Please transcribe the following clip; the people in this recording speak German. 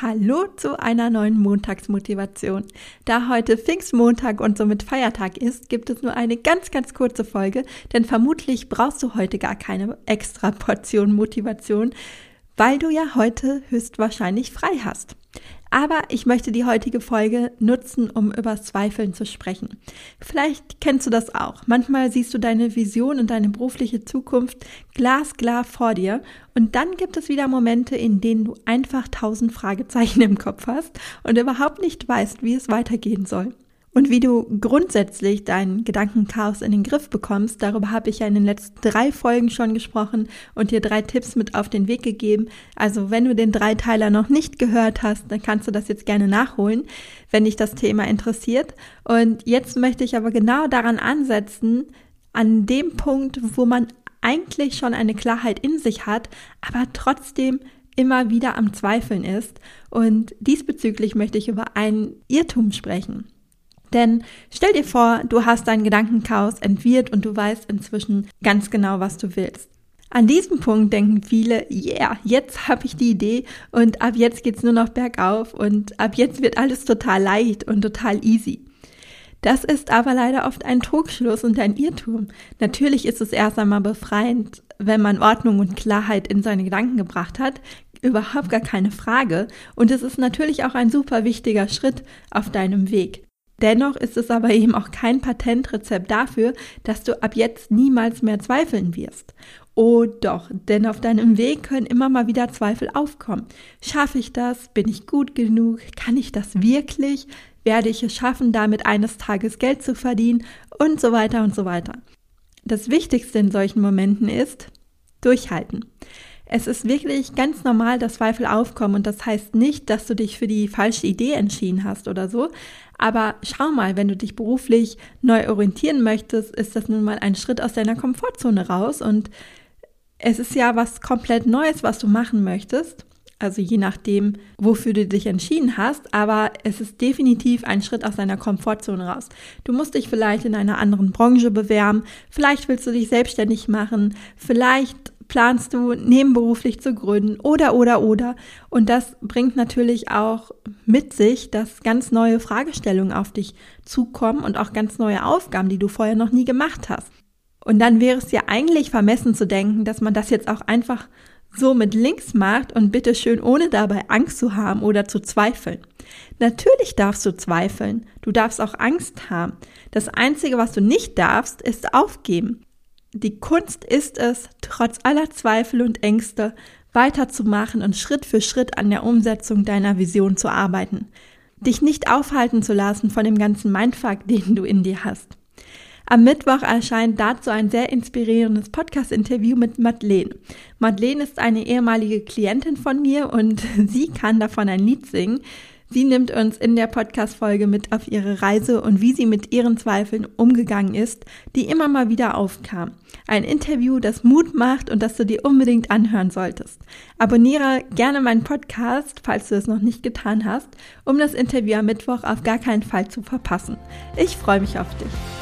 Hallo zu einer neuen Montagsmotivation. Da heute Pfingstmontag und somit Feiertag ist, gibt es nur eine ganz, ganz kurze Folge, denn vermutlich brauchst du heute gar keine extra Portion Motivation, weil du ja heute höchstwahrscheinlich frei hast. Aber ich möchte die heutige Folge nutzen, um über Zweifeln zu sprechen. Vielleicht kennst du das auch. Manchmal siehst du deine Vision und deine berufliche Zukunft glasklar vor dir und dann gibt es wieder Momente, in denen du einfach tausend Fragezeichen im Kopf hast und überhaupt nicht weißt, wie es weitergehen soll. Und wie du grundsätzlich dein Gedankenchaos in den Griff bekommst, darüber habe ich ja in den letzten drei Folgen schon gesprochen und dir drei Tipps mit auf den Weg gegeben. Also wenn du den Dreiteiler noch nicht gehört hast, dann kannst du das jetzt gerne nachholen, wenn dich das Thema interessiert. Und jetzt möchte ich aber genau daran ansetzen, an dem Punkt, wo man eigentlich schon eine Klarheit in sich hat, aber trotzdem immer wieder am Zweifeln ist. Und diesbezüglich möchte ich über einen Irrtum sprechen. Denn stell dir vor, du hast dein Gedankenchaos entwirrt und du weißt inzwischen ganz genau, was du willst. An diesem Punkt denken viele, yeah, jetzt habe ich die Idee und ab jetzt geht's nur noch bergauf und ab jetzt wird alles total leicht und total easy. Das ist aber leider oft ein Trugschluss und ein Irrtum. Natürlich ist es erst einmal befreiend, wenn man Ordnung und Klarheit in seine Gedanken gebracht hat. Überhaupt gar keine Frage. Und es ist natürlich auch ein super wichtiger Schritt auf deinem Weg. Dennoch ist es aber eben auch kein Patentrezept dafür, dass du ab jetzt niemals mehr zweifeln wirst. Oh doch, denn auf deinem Weg können immer mal wieder Zweifel aufkommen. Schaffe ich das? Bin ich gut genug? Kann ich das wirklich? Werde ich es schaffen, damit eines Tages Geld zu verdienen? Und so weiter und so weiter. Das Wichtigste in solchen Momenten ist durchhalten. Es ist wirklich ganz normal, dass Zweifel aufkommen und das heißt nicht, dass du dich für die falsche Idee entschieden hast oder so. Aber schau mal, wenn du dich beruflich neu orientieren möchtest, ist das nun mal ein Schritt aus deiner Komfortzone raus und es ist ja was komplett Neues, was du machen möchtest. Also je nachdem, wofür du dich entschieden hast, aber es ist definitiv ein Schritt aus deiner Komfortzone raus. Du musst dich vielleicht in einer anderen Branche bewerben, vielleicht willst du dich selbstständig machen, vielleicht planst du nebenberuflich zu gründen oder, oder, oder. Und das bringt natürlich auch mit sich, dass ganz neue Fragestellungen auf dich zukommen und auch ganz neue Aufgaben, die du vorher noch nie gemacht hast. Und dann wäre es ja eigentlich vermessen zu denken, dass man das jetzt auch einfach so mit links macht und bitte schön ohne dabei Angst zu haben oder zu zweifeln. Natürlich darfst du zweifeln. Du darfst auch Angst haben. Das Einzige, was du nicht darfst, ist aufgeben. Die Kunst ist es, trotz aller Zweifel und Ängste weiterzumachen und Schritt für Schritt an der Umsetzung deiner Vision zu arbeiten. Dich nicht aufhalten zu lassen von dem ganzen Mindfuck, den du in dir hast. Am Mittwoch erscheint dazu ein sehr inspirierendes Podcast-Interview mit Madeleine. Madeleine ist eine ehemalige Klientin von mir und sie kann davon ein Lied singen. Sie nimmt uns in der Podcast-Folge mit auf ihre Reise und wie sie mit ihren Zweifeln umgegangen ist, die immer mal wieder aufkamen. Ein Interview, das Mut macht und das du dir unbedingt anhören solltest. Abonniere gerne meinen Podcast, falls du es noch nicht getan hast, um das Interview am Mittwoch auf gar keinen Fall zu verpassen. Ich freue mich auf dich.